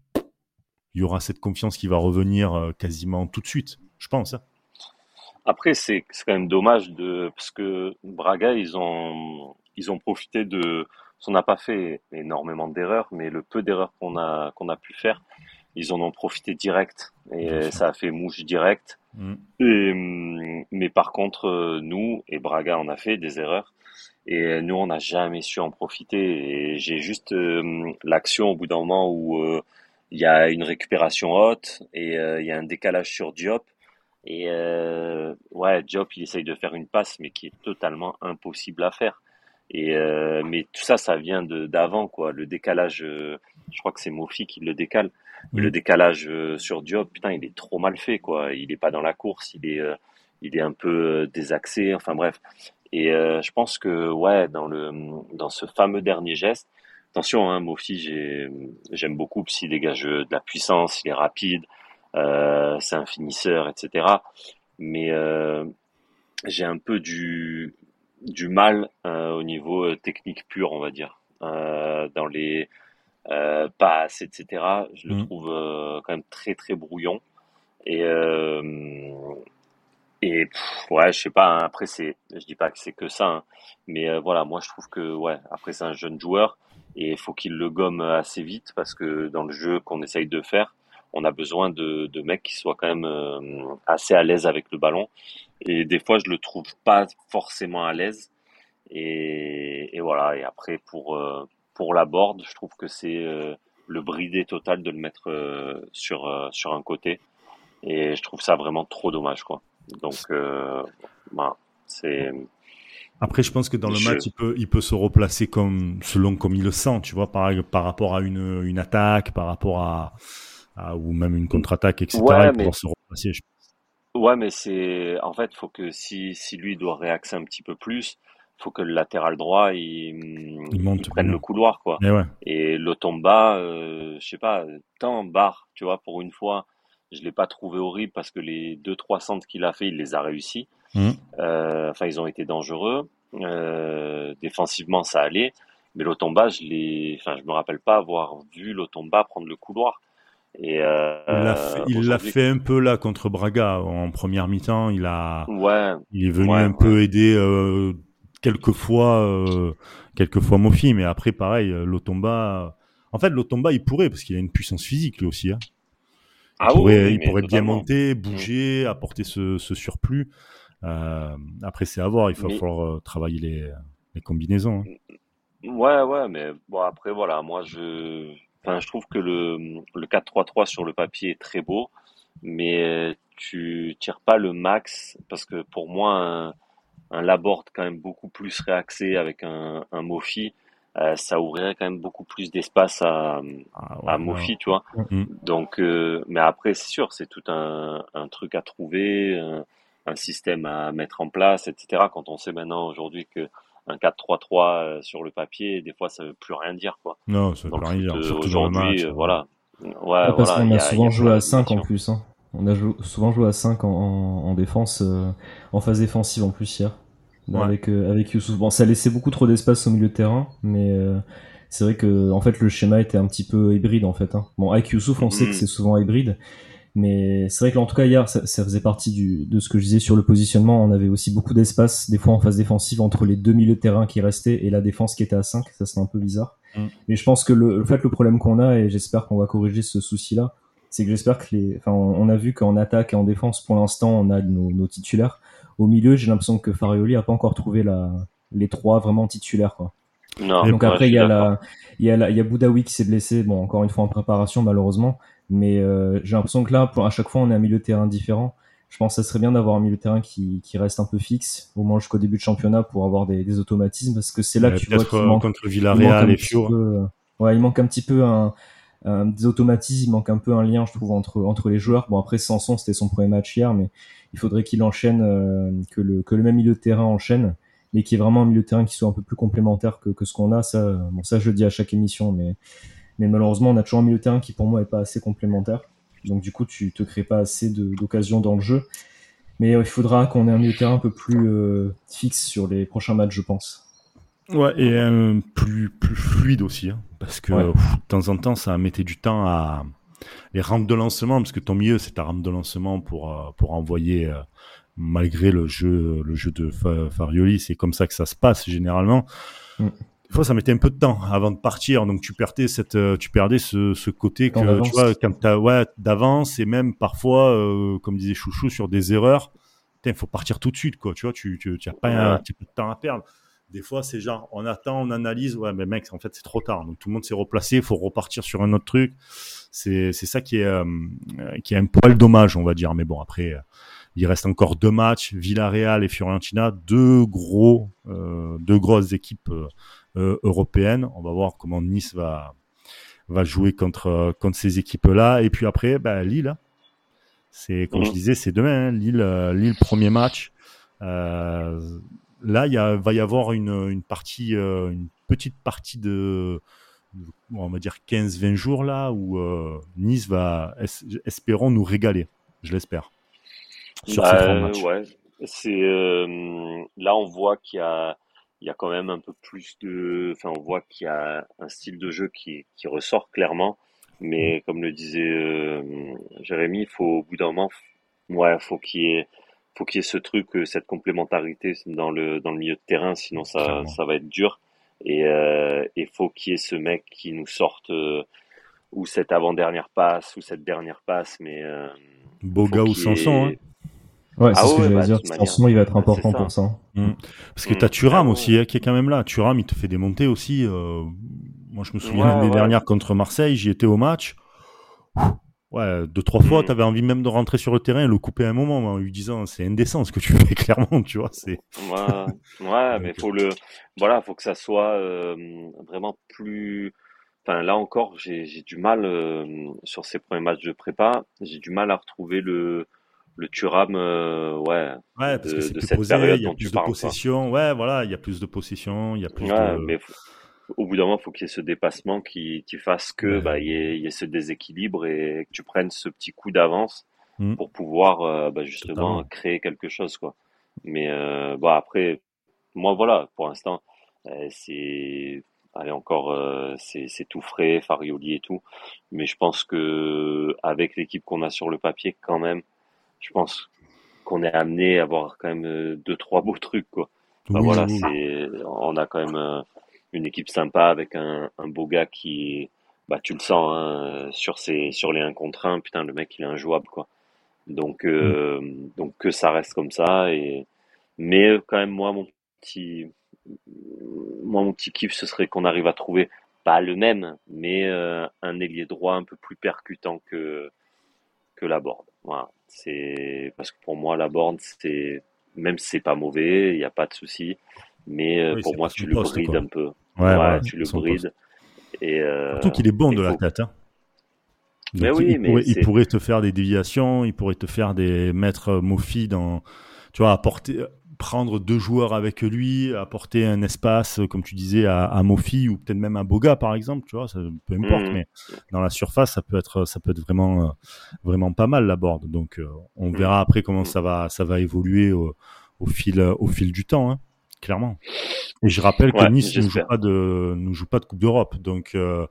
il y aura cette confiance qui va revenir euh, quasiment tout de suite, je pense. Hein. Après, c'est, c'est quand même dommage de parce que Braga, ils ont ils ont profité de. On n'a pas fait énormément d'erreurs, mais le peu d'erreurs qu'on a qu'on a pu faire, ils en ont profité direct et ça a fait mouche direct. Mm. Et, mais par contre, euh, nous et Braga, on a fait des erreurs et nous, on n'a jamais su en profiter. Et j'ai juste euh, l'action au bout d'un moment où euh, il y a une récupération haute et il y a un décalage sur Diop. Et ouais, Diop, il essaye de faire une passe, mais qui est totalement impossible à faire. Et mais tout ça, ça vient d'avant, quoi. Le décalage, je crois que c'est Mofi qui le décale. Le décalage euh, sur Diop, putain, il est trop mal fait, quoi. Il est pas dans la course, il est, euh, il est un peu euh, désaxé. Enfin bref. Et je pense que ouais, dans le, dans ce fameux dernier geste, attention, hein, Mofi, j'aime beaucoup parce qu'il dégage de la puissance, il est rapide, euh, c'est un finisseur, etc. Mais j'ai un peu du, du mal au niveau technique pur, on va dire. dans les euh, passe, etc. Je le mm. trouve euh, quand même très très brouillon. Et euh, et ouais, je sais pas. Hein, après, c'est, je dis pas que c'est que ça, hein, mais euh, voilà, moi je trouve que ouais, après c'est un jeune joueur et il faut qu'il le gomme assez vite parce que dans le jeu qu'on essaye de faire, on a besoin de, de mecs qui soient quand même euh, assez à l'aise avec le ballon. Et des fois, je le trouve pas forcément à l'aise. Et, et voilà. Et après, pour pour la board, je trouve que c'est euh, le bridé total de le mettre euh, sur, euh, sur un côté. Et je trouve ça vraiment trop dommage, quoi. Donc, bah, c'est. Après, je pense que dans le match, il peut, il peut se replacer comme, selon comme il le sent, tu vois, par, par rapport à une, une attaque, par rapport à, ou même une contre-attaque, etc. Ouais, mais... se replacer. Ouais, mais c'est, en fait, faut que si, si lui doit réaxer un petit peu plus, faut que le latéral droit il, il, prenne le couloir quoi. Et, ouais. et Lotomba, euh, je sais pas, tant barre, tu vois, pour une fois, je l'ai pas trouvé horrible parce que les deux trois centres qu'il a fait, il les a réussi. Mmh. Euh, enfin, ils ont été dangereux. Euh, défensivement, ça allait. mais l'Otomba, je ne enfin, je me rappelle pas avoir vu l'Otomba prendre le couloir. Et il l'a fait, un peu là contre Braga en première mi-temps. Il a, ouais, il est venu un peu aider quelquefois, quelquefois Mofi, mais après pareil, l'Otomba. En fait, l'Otomba, il pourrait parce qu'il a une puissance physique lui aussi. Hein. Il ah pourrait, il pourrait bien monter, bouger, apporter ce, ce surplus. Euh, après, c'est à voir. Il va falloir euh, travailler les, les combinaisons. Hein. Ouais, ouais, mais bon, après, voilà. Moi, je, enfin, je trouve que le, le 4-3-3 sur le papier est très beau, mais tu tires pas le max parce que pour moi, un, un Laborde quand même beaucoup plus réaxé avec un, un Mofi. Euh, ça ouvrirait quand même beaucoup plus d'espace à, ah, à Mofi, tu vois. Mm. Donc, euh, mais après, c'est sûr, c'est tout un, un, truc à trouver, un, un, système à mettre en place, etc. Quand on sait maintenant aujourd'hui que un 4-3-3 euh, sur le papier, des fois, ça veut plus rien dire, quoi. Non, ça veut plus rien dire. Aujourd'hui, voilà. Ouais, parce qu'on a, souvent joué à 5 en plus. Hein. On a souvent joué à 5 en, en, défense, en phase défensive en plus hier avec euh, avec Youssouf. Bon, ça laissait beaucoup trop d'espace au milieu de terrain, mais euh, c'est vrai que en fait le schéma était un petit peu hybride en fait. Hein. Bon, avec Youssouf, on sait que mm. c'est souvent hybride, mais c'est vrai que en tout cas hier, ça, faisait partie du, de ce que je disais sur le positionnement. On avait aussi beaucoup d'espace, des fois en phase défensive, entre les deux milieux de terrain qui restaient et la défense qui était à 5. Ça, c'était un peu bizarre. Mm. Mais je pense que le, fait, le problème qu'on a, et j'espère qu'on va corriger ce souci-là, c'est que j'espère que les, enfin, on, a vu qu'en attaque et en défense, pour l'instant, on a nos, nos titulaires. Au milieu, j'ai l'impression que Farioli a pas encore trouvé la, les trois vraiment titulaires, quoi. Non, Donc après, il y, a la, il, y a la, il y a Boudaoui qui s'est blessé, bon, encore une fois en préparation, malheureusement. Mais euh, j'ai l'impression que là, pour, à chaque fois, on a un milieu de terrain différent. Je pense que ça serait bien d'avoir un milieu de terrain qui, qui reste un peu fixe, au moins jusqu'au début de championnat, pour avoir des, des automatismes, parce que c'est là que tu vois qu'il euh, manque, contre Villarreal et Peu, ouais, il manque un petit peu un, un, des automatismes, il manque un peu un lien, je trouve, entre, entre les joueurs. Bon, après, Sanson, c'était son premier match hier, mais il faudrait qu'il enchaîne, euh, que, le, que le même milieu de terrain enchaîne, mais qui est vraiment un milieu de terrain qui soit un peu plus complémentaire que, que ce qu'on a. Ça, bon, ça, je le dis à chaque émission, mais, mais malheureusement, on a toujours un milieu de terrain qui, pour moi, est pas assez complémentaire. Donc, du coup, tu te crées pas assez d'occasions dans le jeu. Mais il faudra qu'on ait un milieu de terrain un peu plus euh, fixe sur les prochains matchs, je pense. Ouais, et un plus, plus fluide aussi, hein, parce que de temps en temps, ça mettait du temps à, les rampes de lancement, parce que ton milieu, c'est ta rampe de lancement pour, euh, pour envoyer, euh, malgré le jeu, le jeu de Farioli, c'est comme ça que ça se passe généralement. Mm. Des fois, ça mettait un peu de temps avant de partir, donc tu perdais cette, euh, tu perdais ce, ce côté que tu vois, quand t'as, ouais, d'avance et même parfois, comme disait Chouchou, sur des erreurs, il faut partir tout de suite, quoi. Tu vois, tu, tu, tu as pas un petit peu de temps à perdre. Des fois, c'est genre, on attend, on analyse, ouais, mais mec, en fait, c'est trop tard. Donc tout le monde s'est replacé, il faut repartir sur un autre truc. C'est ça qui est, euh, qui est un poil dommage, on va dire. Mais bon, après, euh, il reste encore deux matchs, Villarreal et Fiorentina, deux gros, euh, deux grosses équipes européennes. On va voir comment Nice va va jouer contre contre ces équipes-là. Et puis après, bah, Lille. C'est comme je mmh. disais, c'est demain. Hein. Lille, Lille premier match. Là, il va y avoir une, une partie, une petite partie de on va dire 15-20 jours là où euh, Nice va, espérons nous régaler, je l'espère. Sur bah, Ouais, c'est euh, là on voit qu'il y a il y a quand même un peu plus de, enfin on voit qu'il y a un style de jeu qui, qui ressort clairement, mais mm. comme le disait euh, Jérémy, il faut au bout d'un moment, ouais, faut qu'il y ait faut qu'il y ait ce truc, cette complémentarité dans le dans le milieu de terrain, sinon ça ça va être dur. Et il euh, faut qu'il y ait ce mec qui nous sorte euh, ou cette avant-dernière passe ou cette dernière passe, mais euh, Boga ou Sanson. Hein. Ouais, c'est ah ce que j'allais bah, dire. Sanson, il va être important pour ça. Mmh. Parce que tu as Turam ah aussi, hein, qui est quand même là. Turam, il te fait démonter aussi. moi, je me souviens l'année ouais. dernière contre Marseille, j'y étais au match. Ouais, deux, trois fois, mm. tu avais envie même de rentrer sur le terrain et le couper un moment en lui disant c'est indécent ce que tu [LAUGHS] fais, clairement, tu vois. C'est... Ouais, ouais [LAUGHS] mais faut le. Voilà, faut que ça soit euh, vraiment plus. Enfin, là encore, j'ai, j'ai du mal euh, sur ces premiers matchs de prépa, j'ai du mal à retrouver le, le Turam, euh, ouais, ouais, parce que c'est de cette posé, période il y a plus de possession, ouais, voilà, il y a plus de possession, il y a plus ouais, de. Mais au bout d'un moment, il faut qu'il y ait ce dépassement qui, qui fasse que bah, il y, ait, y, ait, ce déséquilibre et que tu prennes ce petit coup d'avance mm. pour pouvoir euh, bah, justement créer quelque chose. quoi. Mais euh, bah, après, moi voilà, pour l'instant, euh, c'est allez encore, c'est tout frais, Farioli et tout. Mais je pense que avec l'équipe qu'on a sur le papier, quand même, je pense qu'on est amené à avoir quand même deux trois beaux trucs quoi. voilà, c'est on a quand même une équipe sympa avec un, un beau gars qui bah tu le sens hein, sur ses sur les 1 contre 1 putain le mec il est injouable quoi. Donc euh, donc que ça reste comme ça et mais quand même moi mon petit moi mon petit kiff ce serait qu'on arrive à trouver pas le même mais euh, un ailier droit un peu plus percutant que que la board voilà. C'est parce que pour moi la board c'est même si c'est pas mauvais il n'y a pas de souci mais euh, pour moi tu le brides un peu ouais, tu le brides et, euh, Surtout qu'il est bon de la tête. Hein. mais oui, il, pourrait, il, pourrait, te faire des déviations, il pourrait te faire des mettre Mofi dans, tu vois, apporter, prendre deux joueurs avec lui, apporter un espace, comme tu disais, à, à Mofi ou peut-être même à Boga par exemple, tu vois, ça, peu importe, mm. mais dans la surface, ça peut être, ça peut être vraiment, euh, vraiment pas mal la board. Donc, euh, on mm. verra après comment ça va, ça va évoluer au, au fil, au fil du temps. Hein clairement. Et je rappelle que Nice ne joue pas de, ne joue pas de Coupe d'Europe, donc euh,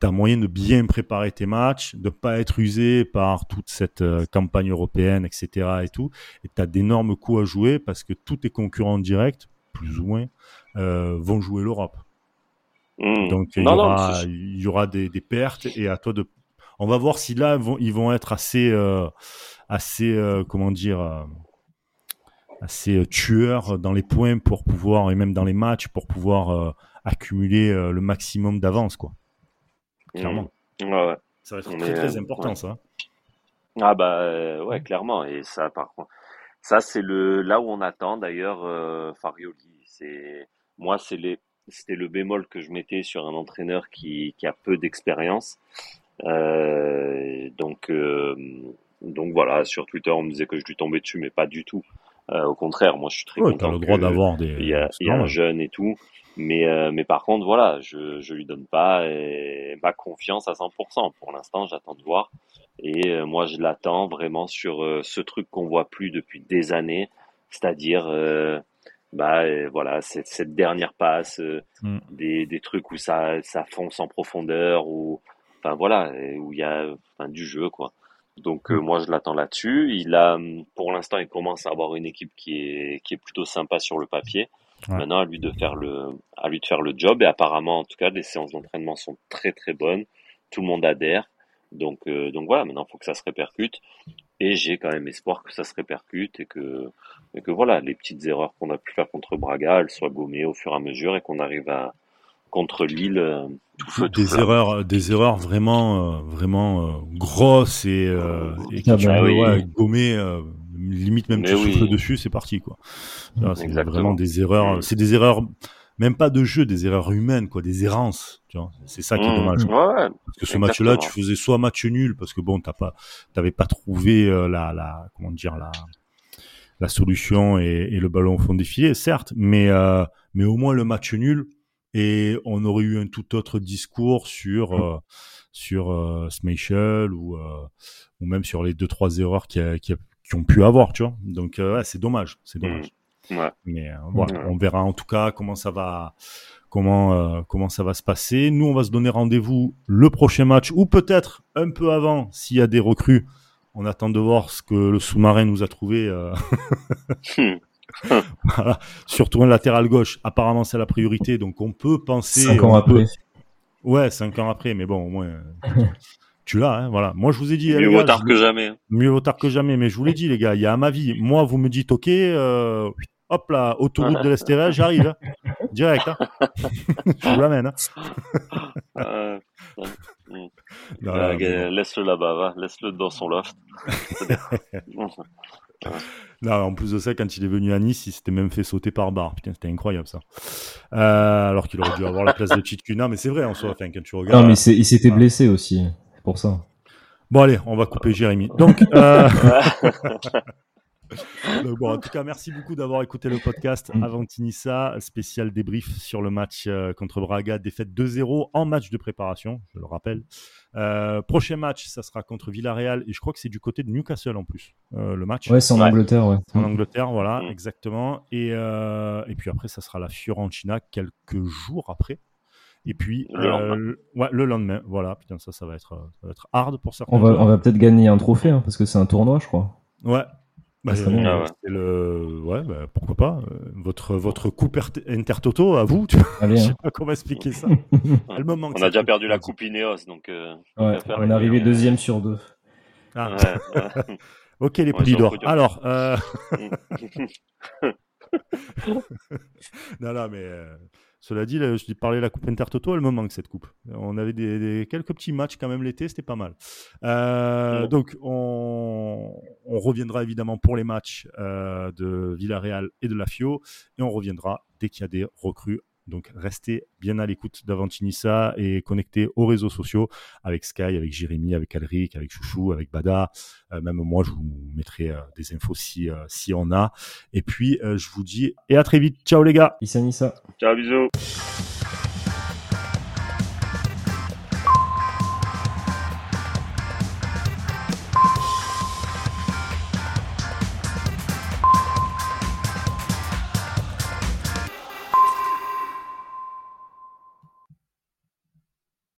tu as moyen de bien préparer tes matchs, de pas être usé par toute cette euh, campagne européenne, etc. et tout. Et tu as d'énormes coups à jouer parce que tous tes concurrents directs, plus ou moins, euh, vont jouer l'Europe. Mmh. Donc il y, aura, il y aura des, des, pertes et à toi de. On va voir si là vont, ils vont être assez, euh, assez, comment dire assez euh, tueur dans les points pour pouvoir, et même dans les matchs, pour pouvoir euh, accumuler euh, le maximum d'avance, quoi. Clairement. Mmh. Ouais, Ça va être très, très important, ça. Ah bah ouais, clairement. Et ça, par contre, ça c'est le là où on attend d'ailleurs Farioli. C'est moi, c'est les c'était le bémol que je mettais sur un entraîneur qui, qui a peu d'expérience. donc donc voilà, sur Twitter on me disait que je lui tombais dessus, mais pas du tout. Euh, au contraire, moi je suis très ouais, content. le droit d'avoir des. Il y a, il y a un jeune et tout, mais euh, mais par contre voilà, je je lui donne pas ma confiance à 100%. Pour l'instant, j'attends de voir. Et euh, moi je l'attends vraiment sur ce truc qu'on voit plus depuis des années, c'est-à-dire bah voilà cette, cette dernière passe, mm. des des trucs où ça ça fonce en profondeur ou enfin voilà où il y a enfin, du jeu quoi. Donc euh, moi je l'attends là-dessus. Il a, pour l'instant, il commence à avoir une équipe qui est qui est plutôt sympa sur le papier. Maintenant à lui de faire le à lui de faire le job et apparemment en tout cas les séances d'entraînement sont très très bonnes. Tout le monde adhère. Donc euh, donc voilà, maintenant il faut que ça se répercute et j'ai quand même espoir que ça se répercute et que et que voilà, les petites erreurs qu'on a pu faire contre Braga, elles soient gommées au fur et à mesure et qu'on arrive à contre Lille. Euh, des erreurs, des erreurs vraiment, euh, vraiment euh, grosses et, et qui ah gommées, limite même tu souffles dessus, c'est parti quoi. C'est vraiment des erreurs, c'est des erreurs, même pas de jeu, des erreurs humaines quoi, des errances. C'est ça qui est mm. dommage. parce que ce match-là, tu faisais soit match nul parce que bon, t'as pas, t'avais pas trouvé la, la, comment dire la la solution et, et, le ballon au fond des filets, certes, mais mais au moins le match nul, et on aurait eu un tout autre discours sur euh, sur euh, ou euh, ou même sur les deux trois erreurs qui, qui, qui ont pu avoir, tu vois. Donc ouais, c'est dommage, c'est dommage. Mmh. Ouais. Mais voilà, on verra en tout cas comment ça va comment comment ça va se passer. Nous, on va se donner rendez-vous le prochain match ou peut-être un peu avant s'il y a des recrues. On attend de voir ce que le sous-marin nous a trouvé. Mmh. [LAUGHS] voilà. Surtout un latéral gauche. Apparemment, c'est la priorité. Donc, on peut penser. Cinq ans après. Ouais, cinq ans après. Mais bon, au moins. [LAUGHS] tu l'as, hein, voilà. Moi, je vous ai dit. Mieux vaut tard que jamais. Hein. Mieux vaut tard que jamais. Mais je vous l'ai dit, les gars, il y a à ma vie. Moi, vous me dites, OK, euh, hop là, autoroute de l'Estérel, j'arrive. Hein. Direct. Hein. [LAUGHS] je vous l'amène. Hein. Euh, laisse-le là-bas, laisse-le dans son loft. En plus de ça, quand il est venu à Nice, il s'était même fait sauter par barre. Putain, c'était incroyable ça. Euh, alors qu'il aurait dû avoir la place de Chitkuna, mais c'est vrai en soi, enfin, quand tu regardes. Non, mais il s'était blessé aussi, pour ça. Bon, allez, on va couper Jérémy. Donc, euh... [LAUGHS] bon, en tout cas, merci beaucoup d'avoir écouté le podcast mm. avant Tinissa, spécial débrief sur le match euh, contre Braga, défaite 2-0 en match de préparation, je le rappelle. Euh, prochain match, ça sera contre Villarreal et je crois que c'est du côté de Newcastle en plus, euh, le match. Ouais, c'est en Angleterre, ouais. En Angleterre, voilà, mm. exactement. Et, et puis après, ça sera la Fiorentina quelques jours après. Et puis Le lendemain. euh, ouais, le lendemain, voilà. Putain, ça, ça va être, ça va être hard pour certains. On va, va peut-être gagner un trophée, hein, parce que c'est un tournoi, je crois. Ouais. Bah, euh, bien. Ah ouais. c'est le... ouais, bah, pourquoi pas. euh, votre, votre coupe Intertoto à vous. Tu vois, Allez, [LAUGHS] je sais hein. pas comment expliquer ça. [LAUGHS] Elle me manque, On a déjà coupe. perdu la coupe Ineos, donc. euh, Ouais, on est arrivé deuxième sur deux. Ah, ouais, [LAUGHS] ouais. ok, les podium. Alors, euh, non, non, mais euh, cela dit, là, je parler de la coupe Intertoto, elle me manque cette coupe. On avait des, des- quelques petits matchs quand même l'été, c'était pas mal. Euh. Donc, on, on reviendra évidemment pour les matchs euh, de Villarreal et de la Fio, et on reviendra dès qu'il y a des recrues. Donc, restez bien à l'écoute d'Avantinissa et connectez aux réseaux sociaux avec Sky, avec Jérémy, avec Alric, avec Chouchou, avec Bada. Euh, même moi, je vous mettrai euh, des infos si, euh, si on a. Et puis, euh, je vous dis et à très vite. Ciao les gars Issa Nissa. Ciao, bisous.